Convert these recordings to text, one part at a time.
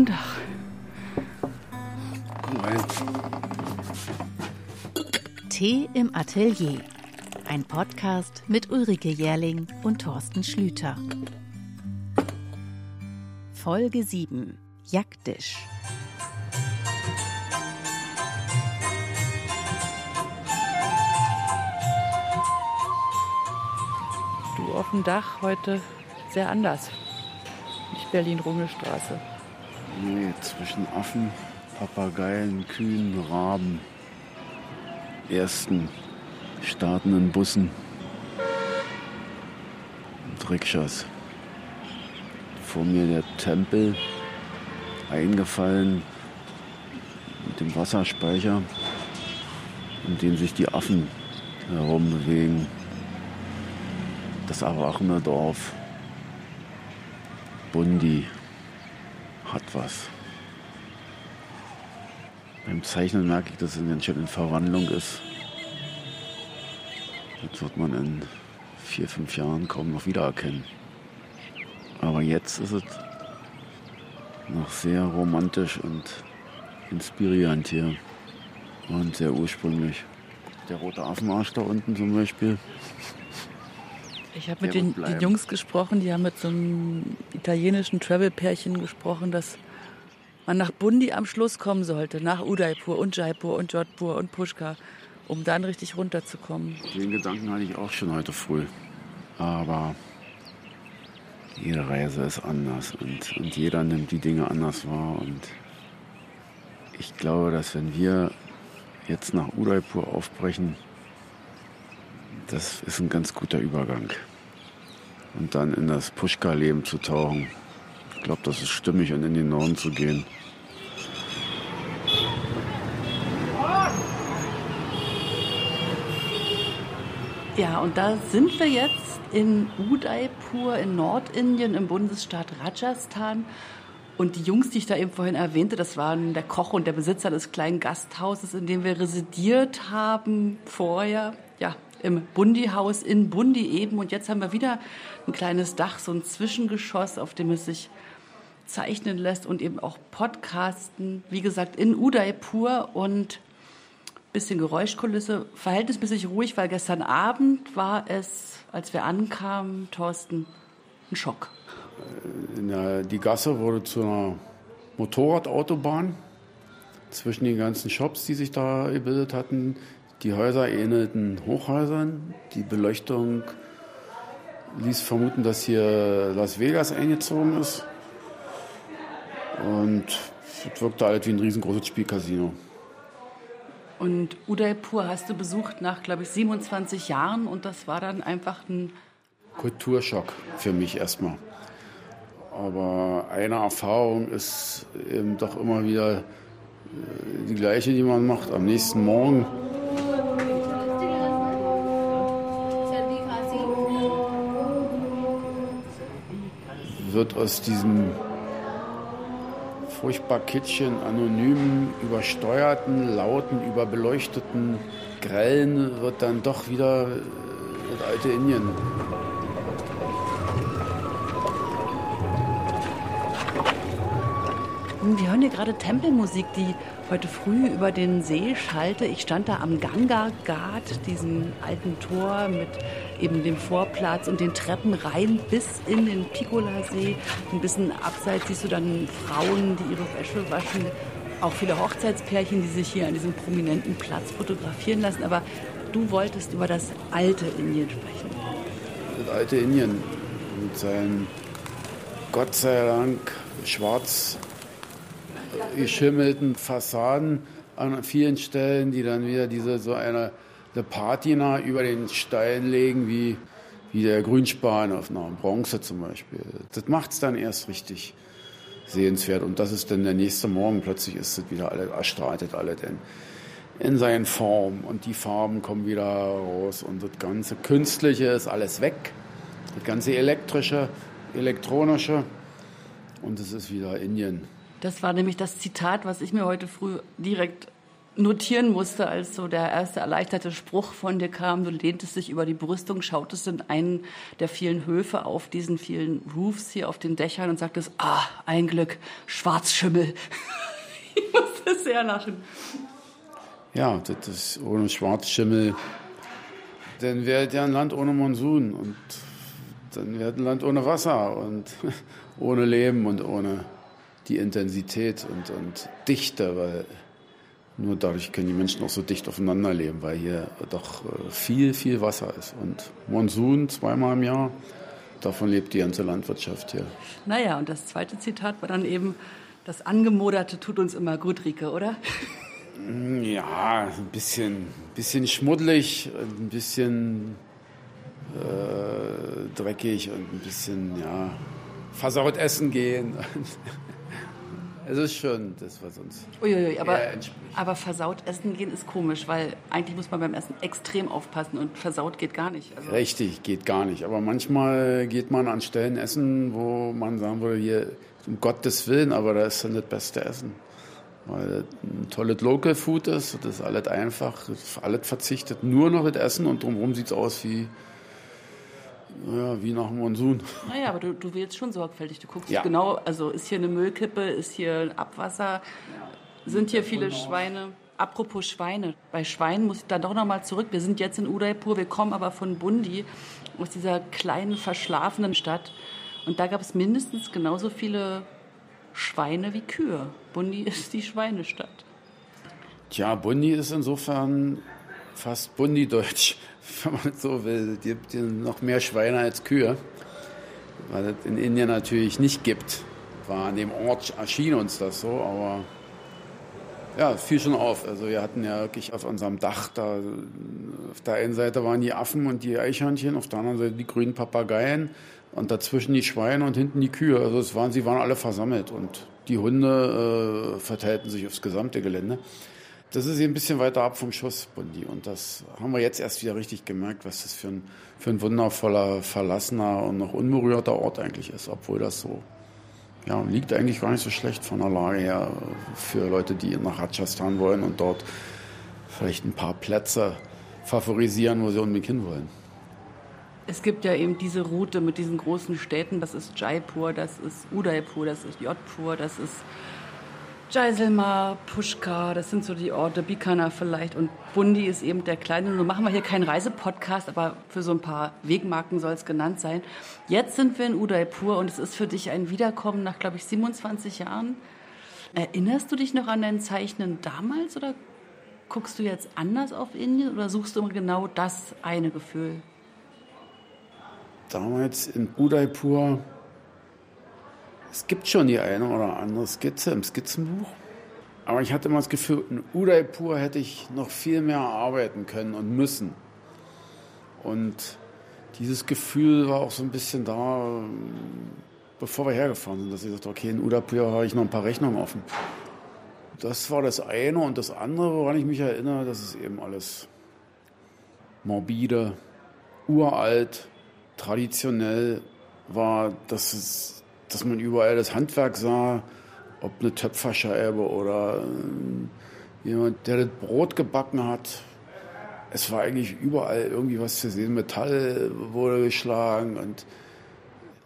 dem Dach. Komm rein. Tee im Atelier. Ein Podcast mit Ulrike Jährling und Thorsten Schlüter. Folge 7. Jagdisch. Du auf dem Dach heute sehr anders. Nicht Berlin-Rungelstraße. Nee, zwischen Affen, Papageien, Kühen, Raben, ersten startenden Bussen und Rikschas. Vor mir der Tempel, eingefallen mit dem Wasserspeicher, in dem sich die Affen herumbewegen. Das Arachner Dorf. Bundi hat was. Beim Zeichnen merke ich, dass es ganz schön in Verwandlung ist. Das wird man in vier, fünf Jahren kaum noch wiedererkennen. Aber jetzt ist es noch sehr romantisch und inspirierend hier. Und sehr ursprünglich. Der rote Affenarsch da unten zum Beispiel. Ich habe mit den, den Jungs gesprochen, die haben mit so einem italienischen Travel-Pärchen gesprochen, dass man nach Bundi am Schluss kommen sollte, nach Udaipur und Jaipur und Jodhpur und Pushkar, um dann richtig runterzukommen. Den Gedanken hatte ich auch schon heute früh. Aber jede Reise ist anders und, und jeder nimmt die Dinge anders wahr. Und ich glaube, dass wenn wir jetzt nach Udaipur aufbrechen, das ist ein ganz guter Übergang. Und dann in das Pushkar-Leben zu tauchen. Ich glaube, das ist stimmig und in den Norden zu gehen. Ja, und da sind wir jetzt in Udaipur in Nordindien im Bundesstaat Rajasthan. Und die Jungs, die ich da eben vorhin erwähnte, das waren der Koch und der Besitzer des kleinen Gasthauses, in dem wir residiert haben vorher, ja, im Bundi-Haus in Bundi eben. Und jetzt haben wir wieder ein kleines Dach, so ein Zwischengeschoss, auf dem es sich zeichnen lässt und eben auch podcasten. Wie gesagt, in Udaipur und bisschen Geräuschkulisse, verhältnismäßig ruhig, weil gestern Abend war es, als wir ankamen, Thorsten, ein Schock. Der, die Gasse wurde zu einer Motorradautobahn zwischen den ganzen Shops, die sich da gebildet hatten. Die Häuser ähnelten Hochhäusern. Die Beleuchtung ließ vermuten, dass hier Las Vegas eingezogen ist. Und es wirkte halt wie ein riesengroßes Spielcasino. Und Udaipur hast du besucht nach, glaube ich, 27 Jahren und das war dann einfach ein Kulturschock für mich erstmal. Aber eine Erfahrung ist eben doch immer wieder äh, die gleiche, die man macht. Am nächsten Morgen wird aus diesem furchtbar kitschen, anonymen, übersteuerten, lauten, überbeleuchteten, grellen, wird dann doch wieder äh, das alte Indien. Wir hören hier gerade Tempelmusik, die heute früh über den See schallte. Ich stand da am Ganga Ghat, diesem alten Tor mit eben dem Vorplatz und den Treppen rein bis in den Piccola-See. Ein bisschen abseits siehst du dann Frauen, die ihre Wäsche waschen. Auch viele Hochzeitspärchen, die sich hier an diesem prominenten Platz fotografieren lassen. Aber du wolltest über das alte Indien sprechen. Das alte Indien mit seinen Gott sei Dank schwarz geschimmelten Fassaden an vielen Stellen, die dann wieder diese so eine, eine Patina über den Stein legen, wie, wie der Grünspan auf einer Bronze zum Beispiel. Das macht es dann erst richtig sehenswert. Und das ist dann der nächste Morgen. Plötzlich ist es wieder alles, erstrahlt das alles in, in seinen Form. Und die Farben kommen wieder raus. Und das ganze Künstliche ist alles weg. Das ganze Elektrische, Elektronische. Und es ist wieder Indien. Das war nämlich das Zitat, was ich mir heute früh direkt notieren musste, als so der erste erleichterte Spruch von dir kam. Du lehntest dich über die Brüstung, schautest in einen der vielen Höfe auf diesen vielen Roofs hier auf den Dächern und sagtest, ah, ein Glück, Schwarzschimmel. ich musste sehr lachen. Ja, das ist ohne Schwarzschimmel. Dann wäre ja ein Land ohne Monsun und dann wäre ein Land ohne Wasser und ohne Leben und ohne die Intensität und, und Dichte, weil nur dadurch können die Menschen auch so dicht aufeinander leben, weil hier doch äh, viel, viel Wasser ist. Und Monsun zweimal im Jahr, davon lebt die ganze Landwirtschaft hier. Naja, und das zweite Zitat war dann eben, das Angemoderte tut uns immer gut, Rike, oder? Mm, ja, ein bisschen, bisschen schmuddelig, ein bisschen äh, dreckig und ein bisschen, ja, versaut essen gehen. Es ist schon das, was uns. Uiuiui, aber, aber versaut essen gehen ist komisch, weil eigentlich muss man beim Essen extrem aufpassen und versaut geht gar nicht. Also Richtig, geht gar nicht. Aber manchmal geht man an Stellen essen, wo man sagen würde, hier, um Gottes Willen, aber da ist dann das beste Essen. Weil ein tolles Local Food ist, das ist alles einfach, alles verzichtet, nur noch das Essen und drumherum sieht es aus wie ja, wie nach dem Monsun. Naja, aber du, du wählst schon sorgfältig. Du guckst ja. genau, also ist hier eine Müllkippe, ist hier Abwasser, sind hier viele Schweine. Apropos Schweine, bei Schweinen muss ich da doch nochmal zurück. Wir sind jetzt in Udaipur, wir kommen aber von Bundi, aus dieser kleinen, verschlafenen Stadt. Und da gab es mindestens genauso viele Schweine wie Kühe. Bundi ist die Schweinestadt. Tja, Bundi ist insofern fast Bundi-deutsch wenn man so will. Die gibt noch mehr Schweine als Kühe, weil es in Indien natürlich nicht gibt. War an dem Ort erschien uns das so, aber ja, fiel schon auf. Also wir hatten ja wirklich auf unserem Dach da, auf der einen Seite waren die Affen und die Eichhörnchen, auf der anderen Seite die grünen Papageien und dazwischen die Schweine und hinten die Kühe. Also es waren, sie waren alle versammelt und die Hunde äh, verteilten sich aufs gesamte Gelände. Das ist ein bisschen weiter ab vom Schuss, Bundi. Und das haben wir jetzt erst wieder richtig gemerkt, was das für ein, für ein wundervoller, verlassener und noch unberührter Ort eigentlich ist. Obwohl das so, ja, liegt eigentlich gar nicht so schlecht von der Lage her für Leute, die nach Rajasthan wollen und dort vielleicht ein paar Plätze favorisieren, wo sie unbedingt hinwollen. Es gibt ja eben diese Route mit diesen großen Städten. Das ist Jaipur, das ist Udaipur, das ist Jodhpur, das ist Jaisalmer, Pushkar, das sind so die Orte, Bikana vielleicht und Bundi ist eben der kleine. Nun machen wir hier keinen Reisepodcast, aber für so ein paar Wegmarken soll es genannt sein. Jetzt sind wir in Udaipur und es ist für dich ein Wiederkommen nach, glaube ich, 27 Jahren. Erinnerst du dich noch an dein Zeichnen damals oder guckst du jetzt anders auf Indien oder suchst du immer genau das eine Gefühl? Damals in Udaipur es gibt schon die eine oder andere Skizze im Skizzenbuch. Aber ich hatte immer das Gefühl, in Udaipur hätte ich noch viel mehr arbeiten können und müssen. Und dieses Gefühl war auch so ein bisschen da, bevor wir hergefahren sind, dass ich dachte, okay, in Udaipur habe ich noch ein paar Rechnungen offen. Das war das eine. Und das andere, woran ich mich erinnere, das ist eben alles morbide, uralt, traditionell war, dass es dass man überall das Handwerk sah, ob eine Töpferscheibe oder äh, jemand, der das Brot gebacken hat. Es war eigentlich überall irgendwie was zu sehen. Metall wurde geschlagen und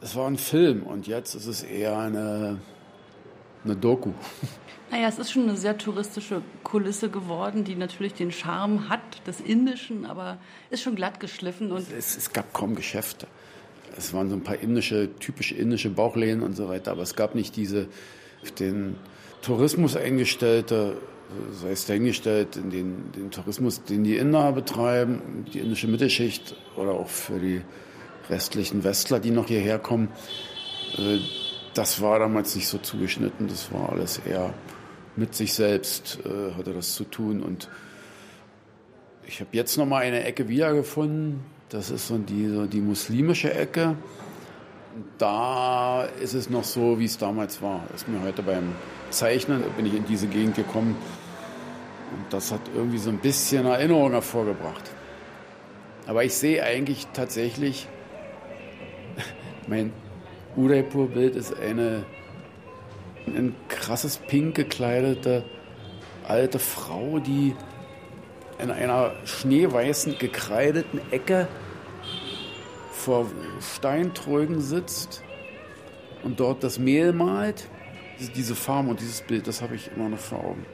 es war ein Film und jetzt ist es eher eine, eine Doku. Naja, es ist schon eine sehr touristische Kulisse geworden, die natürlich den Charme hat des Indischen, aber ist schon glatt geschliffen. Und es, es gab kaum Geschäfte es waren so ein paar indische, typische indische Bauchläden und so weiter, aber es gab nicht diese auf den Tourismus eingestellte, sei es dahingestellt, in den, den Tourismus, den die Inder betreiben, die indische Mittelschicht oder auch für die restlichen Westler, die noch hierher kommen. Äh, das war damals nicht so zugeschnitten, das war alles eher mit sich selbst, äh, hatte das zu tun. Und ich habe jetzt noch mal eine Ecke wiedergefunden, das ist so die, so die muslimische Ecke. Da ist es noch so, wie es damals war. Ist mir heute beim Zeichnen, bin ich in diese Gegend gekommen. Und das hat irgendwie so ein bisschen Erinnerung hervorgebracht. Aber ich sehe eigentlich tatsächlich, mein Udaipur-Bild ist eine, ein krasses Pink gekleidete alte Frau, die in einer schneeweißen, gekreideten Ecke vor Steintrögen sitzt und dort das Mehl malt. Diese Farben und dieses Bild, das habe ich immer noch vor Augen.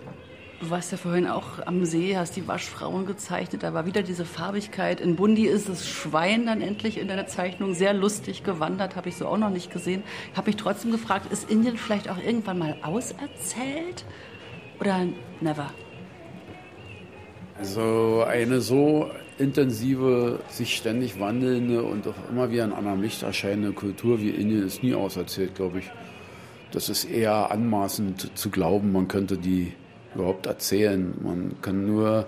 Du warst ja vorhin auch am See, hast die Waschfrauen gezeichnet, da war wieder diese Farbigkeit. In Bundi ist das Schwein dann endlich in deiner Zeichnung sehr lustig gewandert, habe ich so auch noch nicht gesehen. Habe ich trotzdem gefragt, ist Indien vielleicht auch irgendwann mal auserzählt? Oder never? Also eine so intensive, sich ständig wandelnde und auch immer wieder in anderem Licht erscheinende Kultur wie Indien ist nie auserzählt, glaube ich. Das ist eher anmaßend zu glauben, man könnte die überhaupt erzählen. Man kann nur,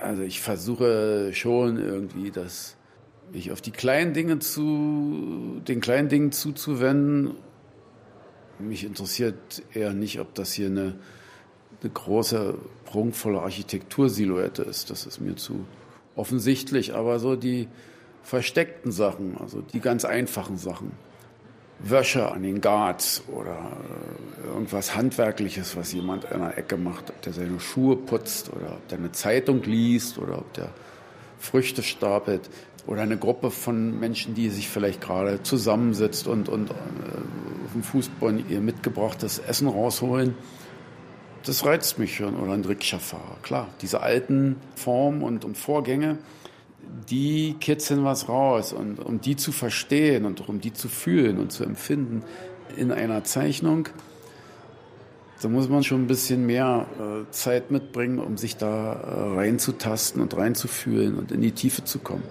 also ich versuche schon irgendwie, dass mich auf die kleinen Dinge zu, den kleinen Dingen zuzuwenden. Mich interessiert eher nicht, ob das hier eine, eine große, prunkvolle Architektursilhouette ist. Das ist mir zu offensichtlich. Aber so die versteckten Sachen, also die ganz einfachen Sachen. Wäsche an den Guards oder äh, irgendwas Handwerkliches, was jemand in einer Ecke macht, ob der seine Schuhe putzt oder ob der eine Zeitung liest oder ob der Früchte stapelt oder eine Gruppe von Menschen, die sich vielleicht gerade zusammensetzt und, und äh, auf dem Fußball ihr mitgebrachtes Essen rausholen. Das reizt mich schon. Oder ein Rikscha-Fahrer. Klar, diese alten Formen und, und Vorgänge, die kitzeln was raus. Und um die zu verstehen und um die zu fühlen und zu empfinden in einer Zeichnung, da muss man schon ein bisschen mehr äh, Zeit mitbringen, um sich da äh, reinzutasten und reinzufühlen und in die Tiefe zu kommen.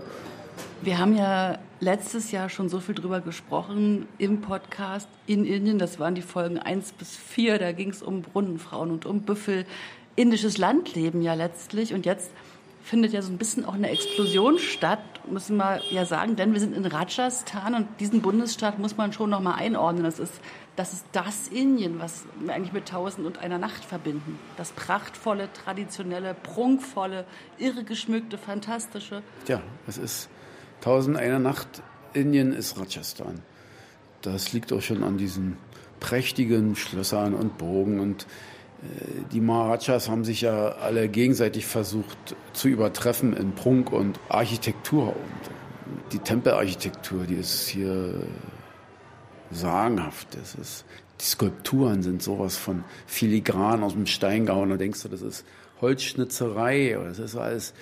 Wir haben ja letztes Jahr schon so viel drüber gesprochen im Podcast in Indien. Das waren die Folgen 1 bis 4. Da ging es um Brunnenfrauen und um Büffel. Indisches Landleben ja letztlich. Und jetzt findet ja so ein bisschen auch eine Explosion statt, müssen wir ja sagen, denn wir sind in Rajasthan und diesen Bundesstaat muss man schon noch mal einordnen. Das ist das, ist das Indien, was wir eigentlich mit Tausend und einer Nacht verbinden. Das prachtvolle, traditionelle, prunkvolle, irre geschmückte, fantastische. Ja, es ist Tausend einer Nacht. Indien ist Rajasthan. Das liegt auch schon an diesen prächtigen Schlössern und Burgen und die Maharajas haben sich ja alle gegenseitig versucht zu übertreffen in Prunk und Architektur. Und die Tempelarchitektur, die ist hier sagenhaft. Das ist, die Skulpturen sind sowas von filigran aus dem Stein gehauen. Da denkst du, das ist Holzschnitzerei. Das ist alles,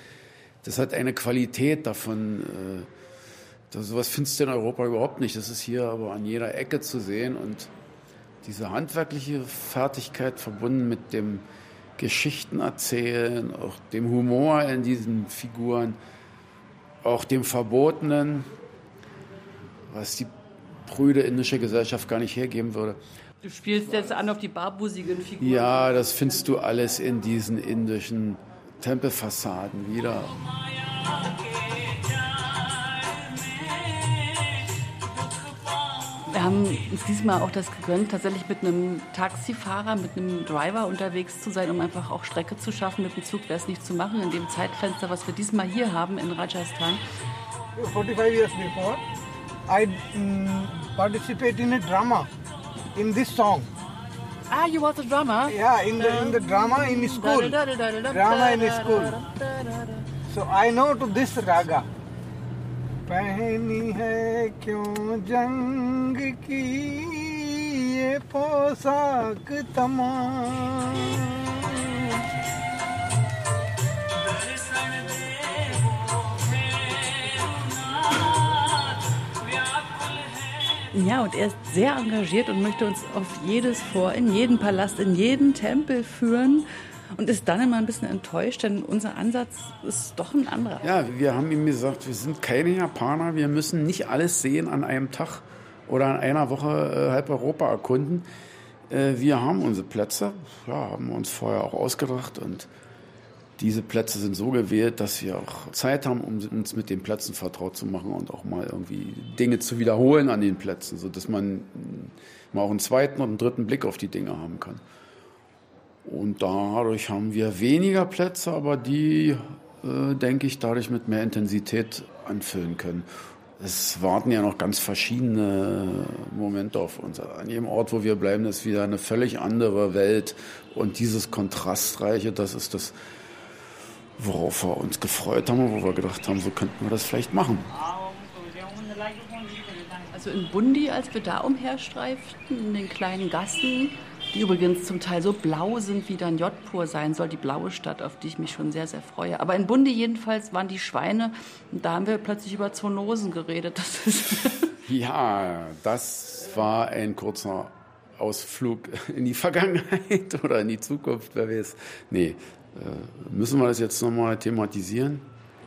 das hat eine Qualität davon. Äh, das, sowas findest du in Europa überhaupt nicht. Das ist hier aber an jeder Ecke zu sehen und diese handwerkliche Fertigkeit verbunden mit dem Geschichtenerzählen, auch dem Humor in diesen Figuren, auch dem Verbotenen, was die prüde indische Gesellschaft gar nicht hergeben würde. Du spielst jetzt an auf die barbusigen Figuren. Ja, das findest du alles in diesen indischen Tempelfassaden wieder. Wir haben uns diesmal auch das gegönnt, tatsächlich mit einem Taxifahrer, mit einem Driver unterwegs zu sein, um einfach auch Strecke zu schaffen. Mit dem Zug wäre es nicht zu machen in dem Zeitfenster, was wir diesmal hier haben in Rajasthan. 45 years before, I um, participate in a drama in this song. Ah, you was a drummer? Yeah, in the, in the drama in school. Drama in school. So I know to this raga. पहनी है क्यों जंग की ये पोशाक तमाम Ja, und er ist sehr engagiert und möchte uns auf jedes Vor, in jeden Palast, in jeden Tempel führen und ist dann immer ein bisschen enttäuscht, denn unser Ansatz ist doch ein anderer. Ja, wir haben ihm gesagt, wir sind keine Japaner, wir müssen nicht alles sehen an einem Tag oder an einer Woche äh, halb Europa erkunden. Äh, wir haben unsere Plätze, ja, haben uns vorher auch ausgedacht und diese Plätze sind so gewählt, dass wir auch Zeit haben, um uns mit den Plätzen vertraut zu machen und auch mal irgendwie Dinge zu wiederholen an den Plätzen, sodass man mal auch einen zweiten und einen dritten Blick auf die Dinge haben kann. Und dadurch haben wir weniger Plätze, aber die, äh, denke ich, dadurch mit mehr Intensität anfüllen können. es warten ja noch ganz verschiedene Momente auf uns. An jedem Ort, wo wir bleiben, ist wieder eine völlig andere Welt. Und dieses Kontrastreiche, das ist das, worauf wir uns gefreut haben und wo wir gedacht haben, so könnten wir das vielleicht machen. Also in Bundi, als wir da umherstreiften, in den kleinen Gassen, die übrigens zum Teil so blau sind, wie dann Jodhpur sein soll, die blaue Stadt, auf die ich mich schon sehr, sehr freue. Aber in Bundi jedenfalls waren die Schweine und da haben wir plötzlich über Zoonosen geredet. Das ja, das war ein kurzer Ausflug in die Vergangenheit oder in die Zukunft, wer weiß. Nee, müssen wir das jetzt nochmal thematisieren?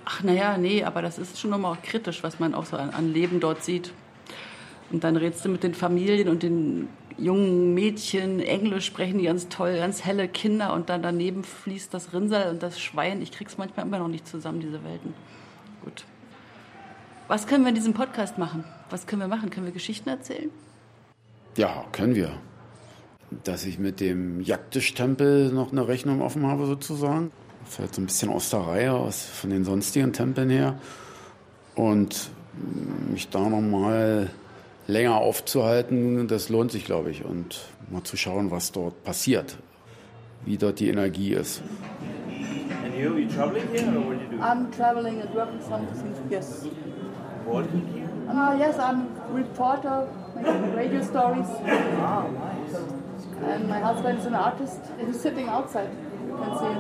Ach naja, nee, aber das ist schon nochmal auch kritisch, was man auch so an, an Leben dort sieht. Und dann redest du mit den Familien und den jungen Mädchen, Englisch sprechen die ganz toll, ganz helle Kinder und dann daneben fließt das Rinnsal und das Schwein. Ich krieg's manchmal immer noch nicht zusammen, diese Welten. Gut. Was können wir in diesem Podcast machen? Was können wir machen? Können wir Geschichten erzählen? Ja, können wir. Dass ich mit dem Jagdtisch-Tempel noch eine Rechnung offen habe, sozusagen. Fällt so ein bisschen aus der Reihe, aus, von den sonstigen Tempeln her. Und mich da nochmal länger aufzuhalten, das lohnt sich, glaube ich. Und mal zu schauen, was dort passiert, wie dort die Energie ist. And you, you traveling here or what do you do? I'm traveling and working something, yes. Working here? Uh, yes, I'm reporter, making radio stories. Ah, nice. And my husband is an artist. He's sitting outside. You can see.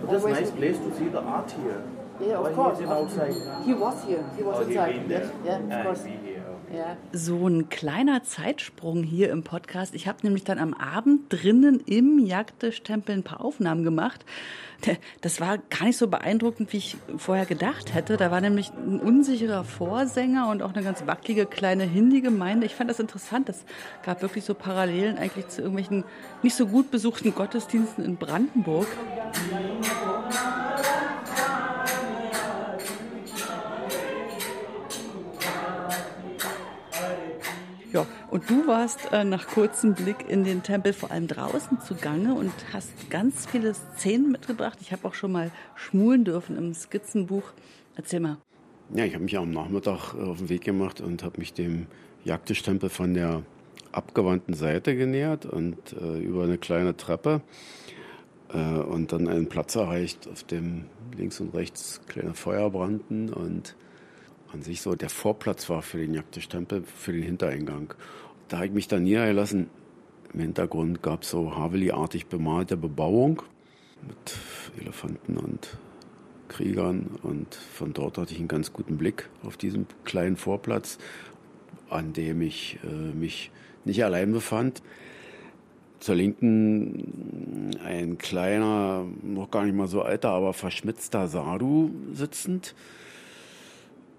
But that's a nice place to see the art here. Yeah, of Why course. he outside? He was here. He was Oh, he inside. Yes. Yeah, Ah, of course. So ein kleiner Zeitsprung hier im Podcast. Ich habe nämlich dann am Abend drinnen im Jagdtisch-Tempel ein paar Aufnahmen gemacht. Das war gar nicht so beeindruckend, wie ich vorher gedacht hätte. Da war nämlich ein unsicherer Vorsänger und auch eine ganz wackelige kleine Hindi-Gemeinde. Ich fand das interessant. Es gab wirklich so Parallelen eigentlich zu irgendwelchen nicht so gut besuchten Gottesdiensten in Brandenburg. Ja, und du warst äh, nach kurzem Blick in den Tempel vor allem draußen zugange und hast ganz viele Szenen mitgebracht. Ich habe auch schon mal schmulen dürfen im Skizzenbuch. Erzähl mal. Ja, ich habe mich am Nachmittag äh, auf den Weg gemacht und habe mich dem Jagdtisch-Tempel von der abgewandten Seite genähert und äh, über eine kleine Treppe äh, und dann einen Platz erreicht, auf dem links und rechts kleine Feuer brannten und an sich so der Vorplatz war für den Jagdtisch-Tempel, für den Hintereingang. Da habe ich mich dann niedergelassen. Im Hintergrund gab es so Haveli-artig bemalte Bebauung mit Elefanten und Kriegern und von dort hatte ich einen ganz guten Blick auf diesen kleinen Vorplatz, an dem ich äh, mich nicht allein befand. Zur Linken ein kleiner, noch gar nicht mal so alter, aber verschmitzter Sadhu sitzend.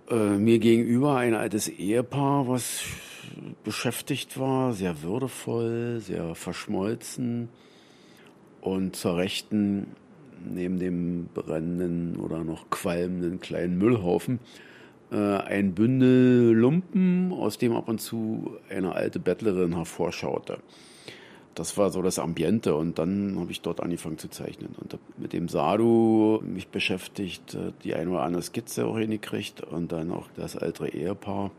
Äh, mir gegenüber ein altes Ehepaar, was beschäftigt war, sehr würdevoll, sehr verschmolzen. Und zur Rechten, neben dem brennenden oder noch qualmenden kleinen Müllhaufen, äh, ein Bündel Lumpen, aus dem ab und zu eine alte Bettlerin hervorschaute. Das war so das Ambiente und dann habe ich dort angefangen zu zeichnen und mit dem Sadhu mich beschäftigt, äh, die eine oder andere Skizze auch hingekriegt und dann auch das ältere Ehepaar.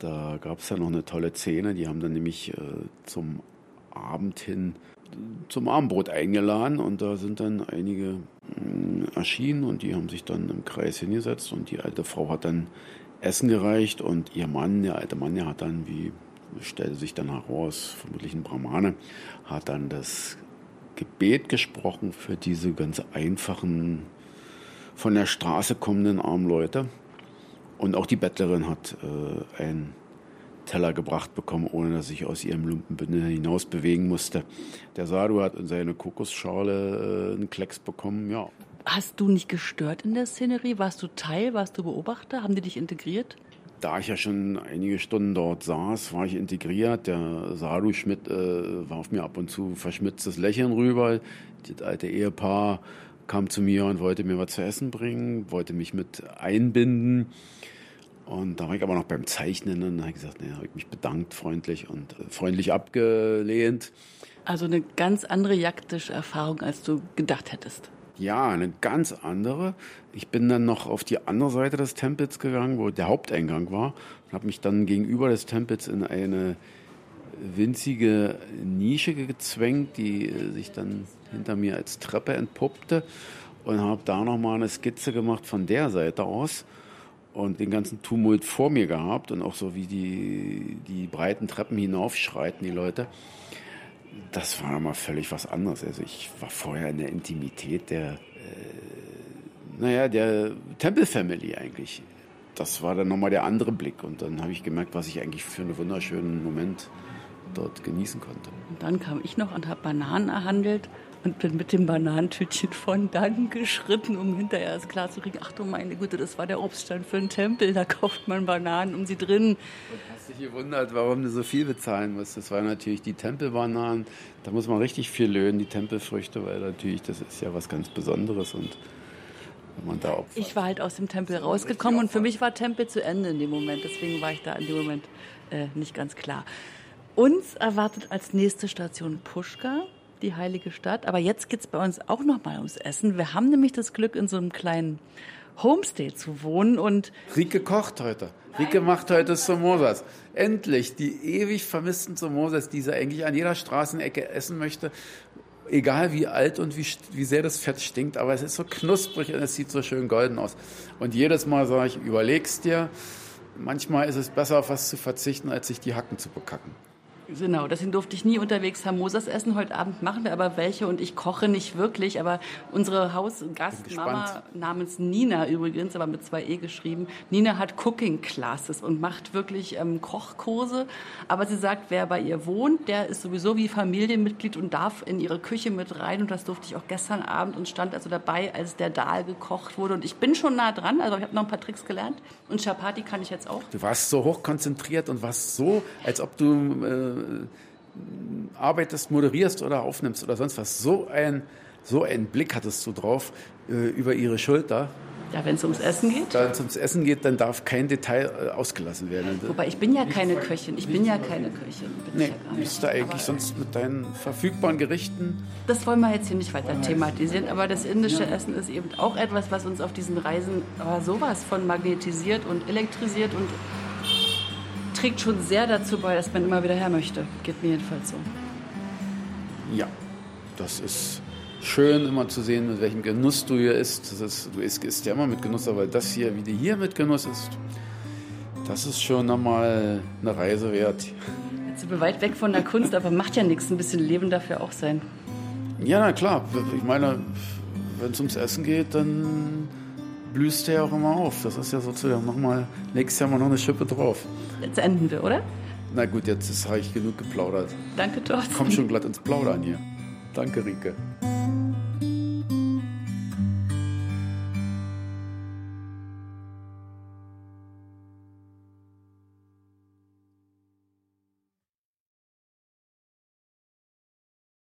Da gab es ja noch eine tolle Szene, die haben dann nämlich äh, zum Abend hin zum Abendbrot eingeladen und da sind dann einige mh, erschienen und die haben sich dann im Kreis hingesetzt und die alte Frau hat dann Essen gereicht und ihr Mann, der alte Mann, der hat dann, wie stellte sich dann heraus, vermutlich ein Brahmane, hat dann das Gebet gesprochen für diese ganz einfachen, von der Straße kommenden armen Leute. Und auch die Bettlerin hat äh, einen Teller gebracht bekommen, ohne dass ich aus ihrem Lumpenbündel hinaus bewegen musste. Der Sadhu hat in seine Kokosschale äh, einen Klecks bekommen, ja. Hast du nicht gestört in der Szenerie? Warst du Teil? Warst du Beobachter? Haben die dich integriert? Da ich ja schon einige Stunden dort saß, war ich integriert. Der Sadhu Schmidt äh, warf mir ab und zu verschmitztes Lächeln rüber. Das alte Ehepaar kam zu mir und wollte mir was zu essen bringen, wollte mich mit einbinden. Und da war ich aber noch beim Zeichnen und da habe ich gesagt, nee, habe ich mich bedankt, freundlich und äh, freundlich abgelehnt. Also eine ganz andere jaktische Erfahrung, als du gedacht hättest. Ja, eine ganz andere. Ich bin dann noch auf die andere Seite des Tempels gegangen, wo der Haupteingang war, und habe mich dann gegenüber des Tempels in eine winzige Nische gezwängt, die äh, sich dann hinter mir als Treppe entpuppte und habe da nochmal eine Skizze gemacht von der Seite aus und den ganzen Tumult vor mir gehabt und auch so wie die, die breiten Treppen hinaufschreiten, die Leute. Das war mal völlig was anderes. Also ich war vorher in der Intimität der, äh, naja, der Temple Family eigentlich. Das war dann nochmal der andere Blick und dann habe ich gemerkt, was ich eigentlich für einen wunderschönen Moment dort genießen konnte. Und dann kam ich noch und habe Bananen erhandelt und bin mit dem Bananentütchen von dann geschritten, um hinterher es klar zu kriegen, ach du meine Güte, das war der Obststand für einen Tempel, da kauft man Bananen um sie drin. Hast dich gewundert, warum du so viel bezahlen musst. Das waren natürlich die Tempelbananen. Da muss man richtig viel löhnen, die Tempelfrüchte, weil natürlich das ist ja was ganz Besonderes und wenn man da opfert. Ich war halt aus dem Tempel rausgekommen und für mich war Tempel zu Ende in dem Moment. Deswegen war ich da in dem Moment äh, nicht ganz klar. Uns erwartet als nächste Station Puschka, die heilige Stadt. Aber jetzt geht's bei uns auch noch mal ums Essen. Wir haben nämlich das Glück, in so einem kleinen Homestay zu wohnen und Rike kocht heute. Rike macht heute Samosas. Endlich die ewig vermissten Samosas, die sie eigentlich an jeder Straßenecke essen möchte. Egal wie alt und wie, wie sehr das Fett stinkt, aber es ist so knusprig und es sieht so schön golden aus. Und jedes Mal sage ich, überleg's dir. Manchmal ist es besser, auf was zu verzichten, als sich die Hacken zu bekacken. Genau, deswegen durfte ich nie unterwegs Samosas essen. Heute Abend machen wir aber welche und ich koche nicht wirklich. Aber unsere Hausgastmama namens Nina übrigens, aber mit zwei E geschrieben, Nina hat Cooking Classes und macht wirklich ähm, Kochkurse. Aber sie sagt, wer bei ihr wohnt, der ist sowieso wie Familienmitglied und darf in ihre Küche mit rein. Und das durfte ich auch gestern Abend und stand also dabei, als der Dahl gekocht wurde. Und ich bin schon nah dran, also ich habe noch ein paar Tricks gelernt. Und Chapati kann ich jetzt auch. Du warst so hochkonzentriert und warst so, als ob du äh, arbeitest, moderierst oder aufnimmst oder sonst was. So ein, so einen Blick hattest du drauf äh, über ihre Schulter. Ja, wenn es ums Essen geht. Da es ums Essen geht, dann darf kein Detail äh, ausgelassen werden. Wobei ich bin ja keine Köchin. Ich bin ja keine Köchin. Bin ich Nee, ja bist du eigentlich sonst mit deinen verfügbaren Gerichten? Das wollen wir jetzt hier nicht weiter thematisieren, aber das indische Essen ist eben auch etwas, was uns auf diesen Reisen aber sowas von magnetisiert und elektrisiert und trägt schon sehr dazu bei, dass man immer wieder her möchte. Geht mir jedenfalls so. Ja, das ist schön immer zu sehen, mit welchem Genuss du hier isst. Ist, du isst, isst ja immer mit Genuss, aber das hier, wie du hier mit Genuss isst, das ist schon nochmal eine Reise wert. Jetzt sind wir weit weg von der Kunst, aber macht ja nichts. Ein bisschen Leben dafür auch sein. Ja, na klar. Ich meine, wenn es ums Essen geht, dann blühst du ja auch immer auf. Das ist ja sozusagen nochmal, nächstes Jahr mal noch eine Schippe drauf. Jetzt enden wir, oder? Na gut, jetzt habe ich genug geplaudert. Danke, Thorsten. Komm schon glatt ins Plaudern hier. Danke, Rike.